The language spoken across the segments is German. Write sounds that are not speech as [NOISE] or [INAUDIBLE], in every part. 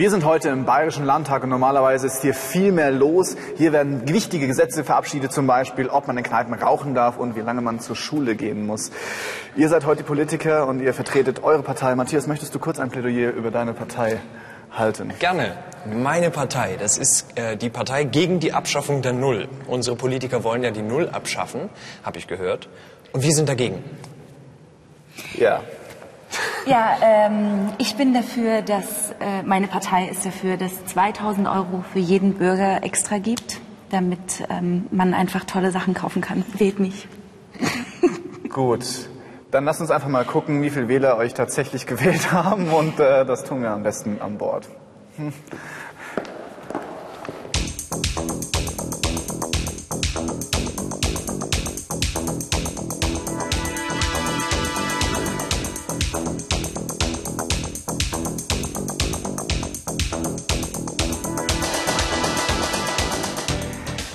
Wir sind heute im Bayerischen Landtag und normalerweise ist hier viel mehr los. Hier werden wichtige Gesetze verabschiedet, zum Beispiel, ob man in Kneipen rauchen darf und wie lange man zur Schule gehen muss. Ihr seid heute Politiker und ihr vertretet eure Partei. Matthias, möchtest du kurz ein Plädoyer über deine Partei halten? Gerne. Meine Partei, das ist äh, die Partei gegen die Abschaffung der Null. Unsere Politiker wollen ja die Null abschaffen, habe ich gehört. Und wir sind dagegen. Ja. Ja, ähm, ich bin dafür, dass äh, meine Partei ist dafür, dass 2000 Euro für jeden Bürger extra gibt, damit ähm, man einfach tolle Sachen kaufen kann. Wählt mich. [LAUGHS] Gut. Dann lasst uns einfach mal gucken, wie viele Wähler euch tatsächlich [LAUGHS] gewählt haben und äh, das tun wir am besten an Bord. Hm. [LAUGHS]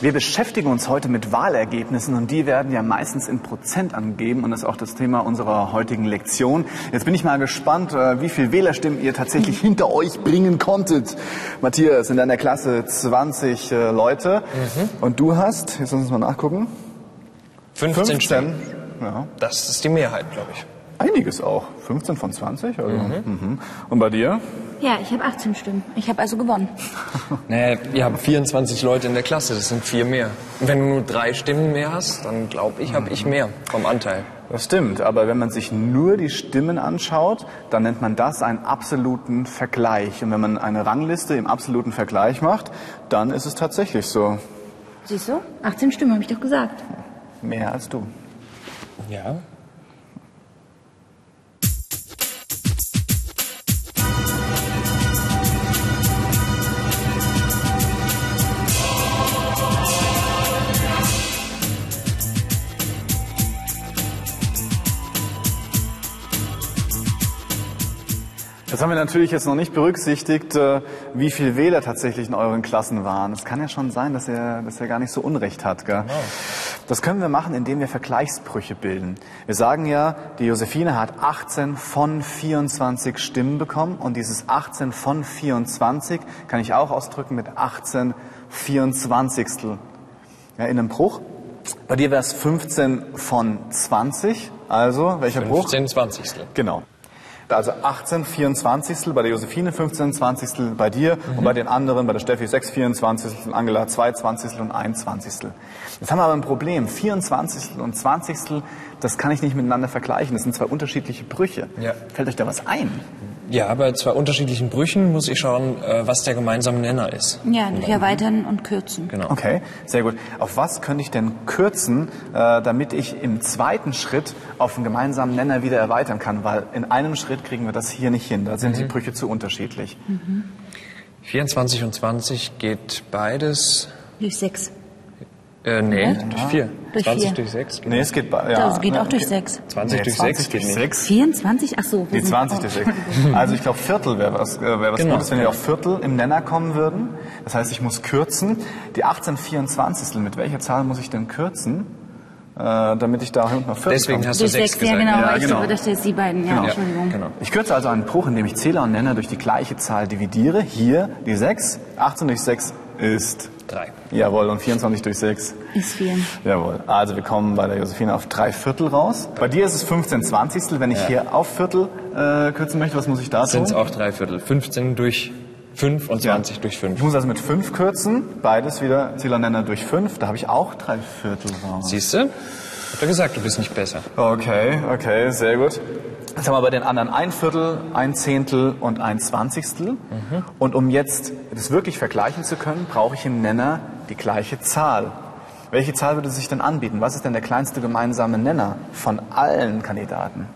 Wir beschäftigen uns heute mit Wahlergebnissen und die werden ja meistens in Prozent angegeben und das ist auch das Thema unserer heutigen Lektion. Jetzt bin ich mal gespannt, äh, wie viel Wählerstimmen ihr tatsächlich hinter euch bringen konntet. Matthias, in deiner Klasse 20 äh, Leute mhm. und du hast, jetzt lass uns mal nachgucken, 15, 15 Stimmen. Ja. Das ist die Mehrheit, glaube ich. Einiges auch. 15 von 20? Also, mhm. Mhm. Und bei dir? Ja, ich habe 18 Stimmen. Ich habe also gewonnen. naja, ihr habt 24 Leute in der Klasse, das sind vier mehr. Wenn du nur drei Stimmen mehr hast, dann glaube ich, habe ich mehr vom Anteil. Das stimmt, aber wenn man sich nur die Stimmen anschaut, dann nennt man das einen absoluten Vergleich. Und wenn man eine Rangliste im absoluten Vergleich macht, dann ist es tatsächlich so. Siehst du? 18 Stimmen, habe ich doch gesagt. Mehr als du. Ja, Das haben wir natürlich jetzt noch nicht berücksichtigt, äh, wie viele Wähler tatsächlich in euren Klassen waren. Es kann ja schon sein, dass er, dass er gar nicht so Unrecht hat. Gell? Genau. Das können wir machen, indem wir Vergleichsbrüche bilden. Wir sagen ja, die Josephine hat 18 von 24 Stimmen bekommen und dieses 18 von 24 kann ich auch ausdrücken mit 18 24. Ja, in einem Bruch. Bei dir wäre es 15 von 20. Also, welcher 15 Bruch? 15 20. Genau. Also 18 24. bei der Josephine, 15 20. bei dir mhm. und bei den anderen, bei der Steffi 6 24. Angela 2 20. und 1 20. Jetzt haben wir aber ein Problem. 24. und 20. das kann ich nicht miteinander vergleichen. Das sind zwei unterschiedliche Brüche. Ja. Fällt euch da was ein? Ja, bei zwei unterschiedlichen Brüchen muss ich schauen, äh, was der gemeinsame Nenner ist. Ja, durch erweitern und kürzen. Genau. Okay, sehr gut. Auf was könnte ich denn kürzen, äh, damit ich im zweiten Schritt auf einen gemeinsamen Nenner wieder erweitern kann? Weil in einem Schritt kriegen wir das hier nicht hin. Da sind mhm. die Brüche zu unterschiedlich. Mhm. 24 und 20 geht beides. Durch 6. Äh, nee, ja. durch 4. Durch 20 vier. durch 6. Nee, es geht, ja. Das geht auch durch 6. 20 nee, durch 20 6 geht nicht. 6. 24? Ach so. Die 20 durch 6. Also ich glaube, Viertel wäre was, äh, wär was genau. Gutes, wenn wir auf Viertel im Nenner kommen würden. Das heißt, ich muss kürzen. Die 18 24. Mit welcher Zahl muss ich denn kürzen? Äh, damit ich da hinten auf Viertel Deswegen komme. hast du 6 gesagt. Ja, genau. Ja, ich genau. glaube, das jetzt die beiden. Ja, Genau. Entschuldigung. Genau. Ich kürze also einen Bruch, indem ich Zähler und Nenner durch die gleiche Zahl dividiere. Hier die 6. 18 durch 6 ist 3. Jawohl, und 24 durch 6 Ist 4. Jawohl. Also wir kommen bei der Josephine auf drei Viertel raus. Bei dir ist es 15 Zwanzigstel. Wenn ich Ja. hier auf Viertel äh, kürzen möchte, was muss ich da Sind es tun? auch drei Viertel. 15 durch 5 und 20 durch Ich 5. muss also mit 5 kürzen. Beides wieder Zählernenner durch 5. Da habe ich auch drei Viertel raus. Siehst du? Hab doch gesagt, du bist nicht besser. Okay, okay, sehr gut. Jetzt haben wir bei den anderen ein Viertel, ein Zehntel und ein Zwanzigstel. Und um jetzt das wirklich vergleichen zu können, brauche ich im Nenner die gleiche Zahl. Welche Zahl würde sich denn anbieten? Was ist denn der kleinste gemeinsame Nenner von allen Kandidaten?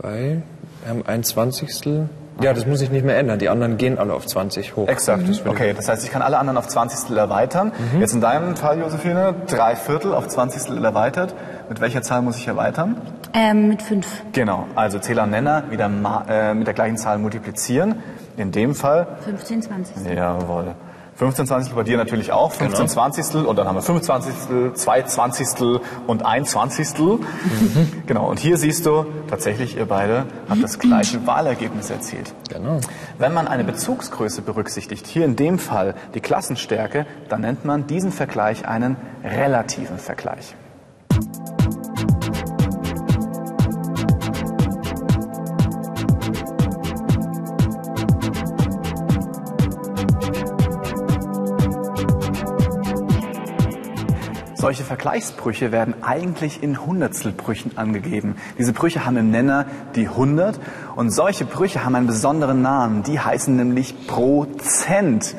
Bei, wir haben ein Zwanzigstel. Ja, das muss ich nicht mehr ändern. Die anderen gehen alle auf 20 hoch. Exakt. Ich- Okay, das heißt, ich kann alle anderen auf Zwanzigstel erweitern. Jetzt in deinem Fall, Josephine, drei Viertel auf Zwanzigstel erweitert. Mit welcher Zahl muss ich erweitern? Ähm, mit 5. Genau, also Zähler und Nenner wieder äh, mit der gleichen Zahl multiplizieren. In dem Fall 15, 20. Jawohl. 15 Zwanzigstel bei dir natürlich auch. 15 genau. Zwanzigstel und dann haben wir 25, 2 Zwanzigstel und 1 Zwanzigstel. Mhm. Genau. Und hier siehst du tatsächlich, ihr beide habt das gleiche Wahlergebnis erzielt. Genau. Wenn man eine Bezugsgröße berücksichtigt, hier in dem Fall die Klassenstärke, dann nennt man diesen Vergleich einen relativen Vergleich. Solche Vergleichsbrüche werden eigentlich in Hundertstelbrüchen angegeben. Diese Brüche haben im Nenner die 100 und solche Brüche haben einen besonderen Namen. Die heißen nämlich Prozent.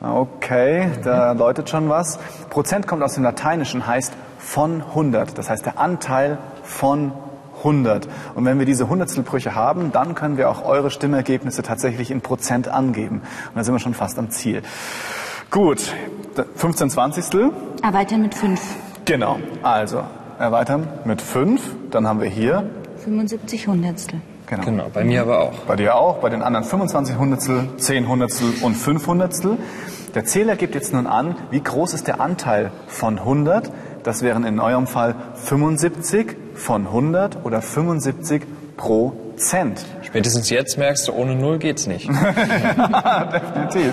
Okay, da läutet schon was. Prozent kommt aus dem Lateinischen, heißt von 100. Das heißt der Anteil von 100. Und wenn wir diese Hundertstelbrüche haben, dann können wir auch eure Stimmergebnisse tatsächlich in Prozent angeben. Und da sind wir schon fast am Ziel. Gut, 15 Zwanzigstel. Erweitern mit 5. Genau, also erweitern mit 5. Dann haben wir hier 75 Hundertstel. Genau. genau, bei mir aber auch. Bei dir auch, bei den anderen 25 Hundertstel, 10 Hundertstel und 5 Hundertstel. Der Zähler gibt jetzt nun an, wie groß ist der Anteil von 100. Das wären in eurem Fall 75 von 100 oder 75 pro Cent. Spätestens jetzt merkst du, ohne Null geht's nicht. [LAUGHS] Definitiv.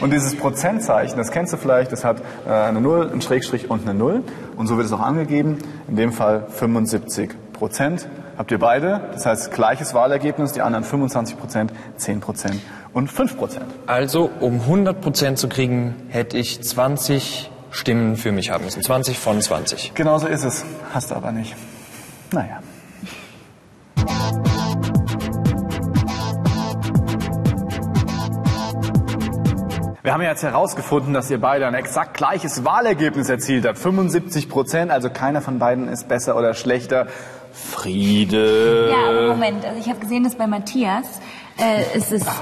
Und dieses Prozentzeichen, das kennst du vielleicht, das hat äh, eine Null, einen Schrägstrich und eine Null. Und so wird es auch angegeben. In dem Fall 75 Prozent habt ihr beide. Das heißt, gleiches Wahlergebnis, die anderen 25 Prozent, 10 Prozent und 5 Prozent. Also, um 100 Prozent zu kriegen, hätte ich 20 Stimmen für mich haben müssen. 20 von 20. Genau so ist es. Hast du aber nicht. Naja. Wir haben jetzt herausgefunden, dass ihr beide ein exakt gleiches Wahlergebnis erzielt habt. 75 Prozent, also keiner von beiden ist besser oder schlechter. Friede. Ja, aber Moment, also ich habe gesehen, dass bei Matthias äh, es ist... [LAUGHS]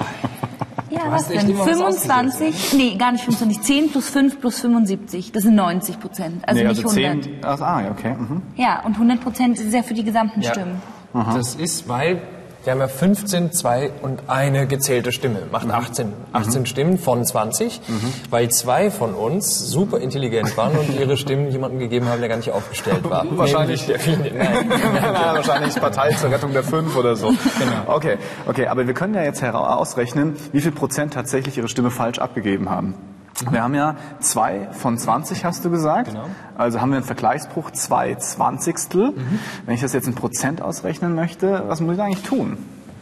Ja, was denn? 25, nee, gar nicht 25, 10 plus 5 plus 75, das sind 90 Prozent, also nee, nicht also 100. 10, ach, ah, okay. Mhm. Ja, und 100 Prozent ist ja für die gesamten ja. Stimmen. Aha. Das ist, weil wir haben ja 15, 2 und eine gezählte Stimme. Macht 18, mhm. 18 mhm. Stimmen von 20, mhm. weil zwei von uns super intelligent waren und ihre Stimmen jemandem gegeben haben, der gar nicht aufgestellt war. [LAUGHS] wahrscheinlich der Nein, [LAUGHS] nein, nein, wahrscheinlich Partei zur Rettung der Fünf oder so. Genau. Okay, okay, aber wir können ja jetzt ausrechnen, wie viel Prozent tatsächlich ihre Stimme falsch abgegeben haben. Wir haben ja zwei von 20, hast du gesagt. Genau. Also haben wir einen Vergleichsbruch zwei Zwanzigstel. Mhm. Wenn ich das jetzt in Prozent ausrechnen möchte, was muss ich eigentlich tun?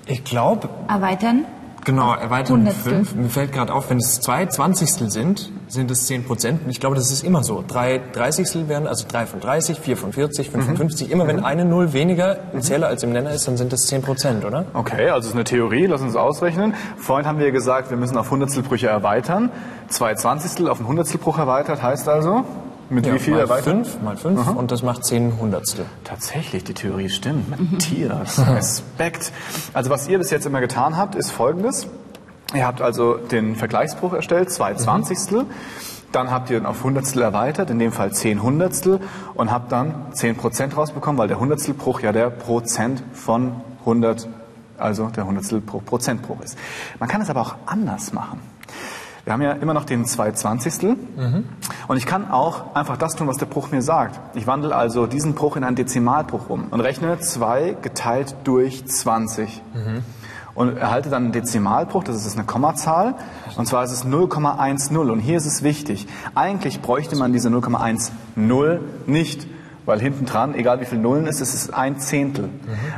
Ich glaube... Erweitern? Genau, erweitern um fünf. Mir fällt gerade auf, wenn es zwei Zwanzigstel sind, sind es zehn Prozent. Und ich glaube, das ist immer so. Drei Dreißigstel werden, also drei von 30, vier von 40, fünf von 50. Mhm. Immer wenn eine Null weniger im Zähler als im Nenner ist, dann sind das zehn Prozent, oder? Okay, also es ist eine Theorie, lass uns ausrechnen. Vorhin haben wir gesagt, wir müssen auf Hundertstelbrüche erweitern. Zwei Zwanzigstel auf einen Hundertstelbruch erweitert heißt also? Mit ja, wie viel erweitert? Fünf, mal fünf Aha. und das macht zehn Hundertstel. Tatsächlich, die Theorie stimmt. Matthias, [LAUGHS] Respekt. Also was ihr bis jetzt immer getan habt, ist folgendes. Ihr habt also den Vergleichsbruch erstellt, zwei Zwanzigstel. Mhm. Dann habt ihr auf Hundertstel erweitert, in dem Fall zehn Hundertstel und habt dann zehn Prozent rausbekommen, weil der Hundertstelbruch ja der Prozent von 100, also der Hundertstel pro Prozentbruch ist. Man kann es aber auch anders machen. Wir haben ja immer noch den zwei Zwanzigstel. Mhm. Und ich kann auch einfach das tun, was der Bruch mir sagt. Ich wandle also diesen Bruch in einen Dezimalbruch um und rechne 2 geteilt durch 20. Mhm. Und erhalte dann einen Dezimalbruch, das ist eine Kommazahl. Und zwar ist es 0,10. Und hier ist es wichtig. Eigentlich bräuchte man diese 0,10 nicht weil hinten dran, egal wie viel Nullen es ist, ist es ein Zehntel. Mhm.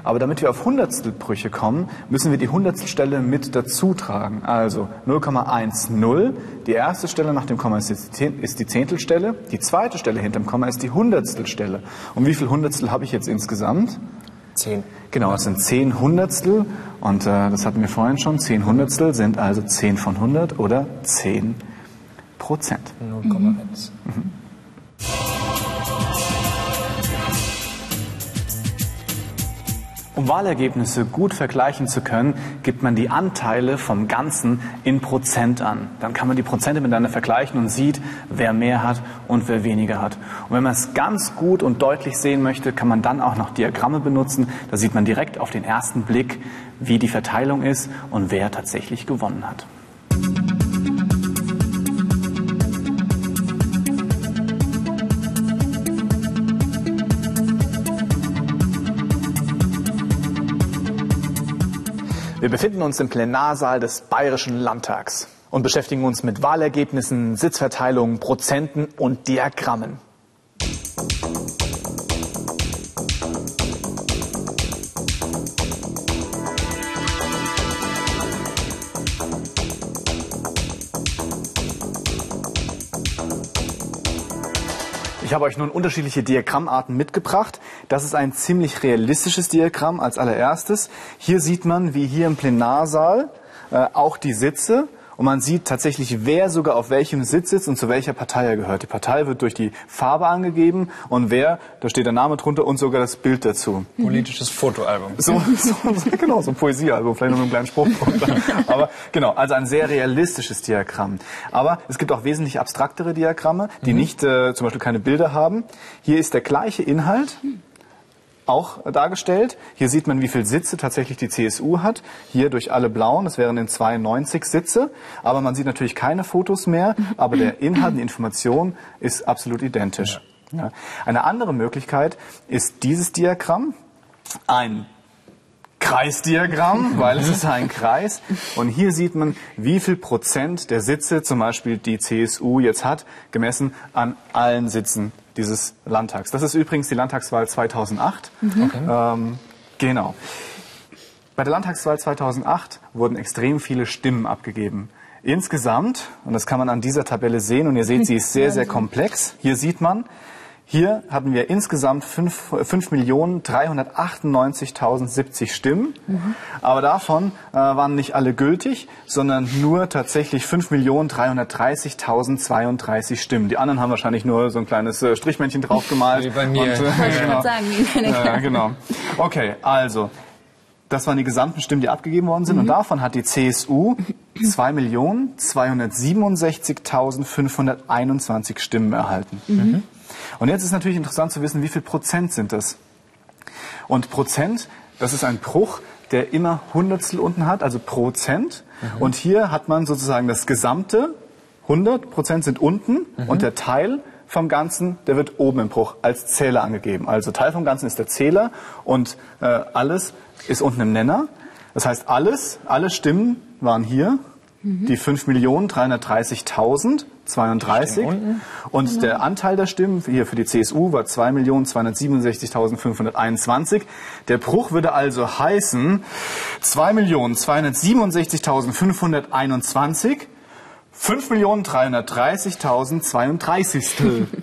Aber damit wir auf Hundertstelbrüche kommen, müssen wir die Hundertstelstelle mit dazu tragen. Also 0,10, die erste Stelle nach dem Komma ist die Zehntelstelle, die zweite Stelle hinter dem Komma ist die Hundertstelstelle. Und wie viel Hundertstel habe ich jetzt insgesamt? Zehn. Genau, es sind zehn Hundertstel und äh, das hatten wir vorhin schon. Zehn Hundertstel sind also zehn von hundert oder zehn Prozent. 0,1. Mhm. Mhm. Um Wahlergebnisse gut vergleichen zu können, gibt man die Anteile vom Ganzen in Prozent an. Dann kann man die Prozente miteinander vergleichen und sieht, wer mehr hat und wer weniger hat. Und wenn man es ganz gut und deutlich sehen möchte, kann man dann auch noch Diagramme benutzen. Da sieht man direkt auf den ersten Blick, wie die Verteilung ist und wer tatsächlich gewonnen hat. Wir befinden uns im Plenarsaal des Bayerischen Landtags und beschäftigen uns mit Wahlergebnissen, Sitzverteilungen, Prozenten und Diagrammen. Habe euch nun unterschiedliche Diagrammarten mitgebracht. Das ist ein ziemlich realistisches Diagramm als allererstes. Hier sieht man, wie hier im Plenarsaal, äh, auch die Sitze und man sieht tatsächlich, wer sogar auf welchem Sitz sitzt und zu welcher Partei er gehört. Die Partei wird durch die Farbe angegeben und wer, da steht der Name drunter und sogar das Bild dazu. Politisches Fotoalbum. So, so, [LAUGHS] genau, so ein Poesiealbum, vielleicht noch mit einem kleinen Spruch drunter. [LAUGHS] Aber genau, also ein sehr realistisches Diagramm. Aber es gibt auch wesentlich abstraktere Diagramme, die mhm. nicht äh, zum Beispiel keine Bilder haben. Hier ist der gleiche Inhalt, auch dargestellt. Hier sieht man, wie viele Sitze tatsächlich die CSU hat. Hier durch alle blauen, das wären in 92 Sitze. Aber man sieht natürlich keine Fotos mehr. Aber der Inhalt, die Information ist absolut identisch. Ja. Eine andere Möglichkeit ist dieses Diagramm. Ein Kreisdiagramm, [LAUGHS] weil es ist ein Kreis. Und hier sieht man, wie viel Prozent der Sitze zum Beispiel die CSU jetzt hat, gemessen an allen Sitzen dieses Landtags. Das ist übrigens die Landtagswahl 2008. Mhm. Okay. Ähm, genau. Bei der Landtagswahl 2008 wurden extrem viele Stimmen abgegeben. Insgesamt, und das kann man an dieser Tabelle sehen, und ihr seht, sie ist sehr, sehr komplex. Hier sieht man, hier hatten wir insgesamt 5.398.070 Stimmen. Mhm. Aber davon äh, waren nicht alle gültig, sondern nur tatsächlich 5.330.032 Stimmen. Die anderen haben wahrscheinlich nur so ein kleines äh, Strichmännchen draufgemalt. Wie bei mir. Und, äh, genau. sagen, äh, genau. Okay, also. Das waren die gesamten Stimmen, die abgegeben worden sind. Mhm. Und davon hat die CSU 2.267.521 Stimmen erhalten. Mhm. Und jetzt ist natürlich interessant zu wissen, wie viel Prozent sind das? Und Prozent, das ist ein Bruch, der immer Hundertstel unten hat, also Prozent. Mhm. Und hier hat man sozusagen das gesamte, 100 Prozent sind unten mhm. und der Teil vom Ganzen, der wird oben im Bruch als Zähler angegeben. Also Teil vom Ganzen ist der Zähler und äh, alles ist unten im Nenner. Das heißt, alles, alle Stimmen waren hier Mhm. Die 5.330.032. Und genau. der Anteil der Stimmen hier für die CSU war 2.267.521. Der Bruch würde also heißen 2.267.521. 5.330.032. [LAUGHS]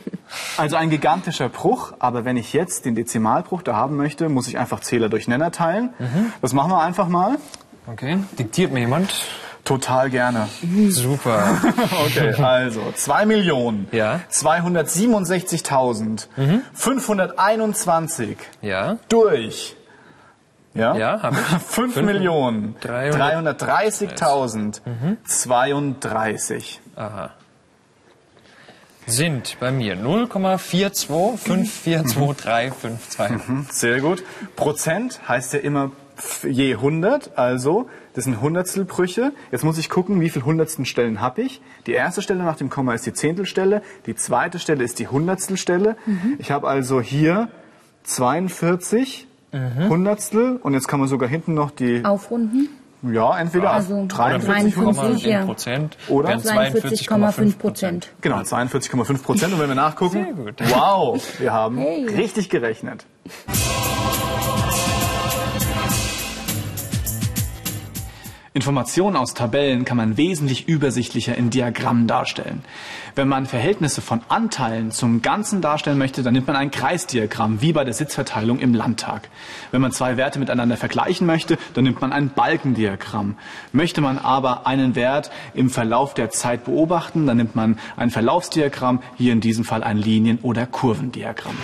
Also ein gigantischer Bruch, aber wenn ich jetzt den Dezimalbruch da haben möchte, muss ich einfach Zähler durch Nenner teilen. Mhm. Das machen wir einfach mal. Okay, diktiert mir jemand. Total gerne. Super. [LAUGHS] okay, also 2 Millionen ja. 267.521 mhm. ja. durch ja, ja habe ich. [LAUGHS] 5 Millionen 330.032. Aha. Sind bei mir 0,425423552. Mhm, sehr gut. Prozent heißt ja immer je 100, also das sind Hundertstelbrüche. Jetzt muss ich gucken, wie viele Hundertstelstellen habe ich. Die erste Stelle nach dem Komma ist die Zehntelstelle, die zweite Stelle ist die Hundertstelstelle. Mhm. Ich habe also hier 42 mhm. Hundertstel und jetzt kann man sogar hinten noch die... Aufrunden? Ja, entweder also 43,5 ja. Prozent oder 42,5 Prozent. Genau, 42,5 Prozent. Und wenn wir nachgucken, wow, [LAUGHS] wir haben hey. richtig gerechnet. [LAUGHS] Informationen aus Tabellen kann man wesentlich übersichtlicher in Diagrammen darstellen. Wenn man Verhältnisse von Anteilen zum Ganzen darstellen möchte, dann nimmt man ein Kreisdiagramm, wie bei der Sitzverteilung im Landtag. Wenn man zwei Werte miteinander vergleichen möchte, dann nimmt man ein Balkendiagramm. Möchte man aber einen Wert im Verlauf der Zeit beobachten, dann nimmt man ein Verlaufsdiagramm, hier in diesem Fall ein Linien- oder Kurvendiagramm.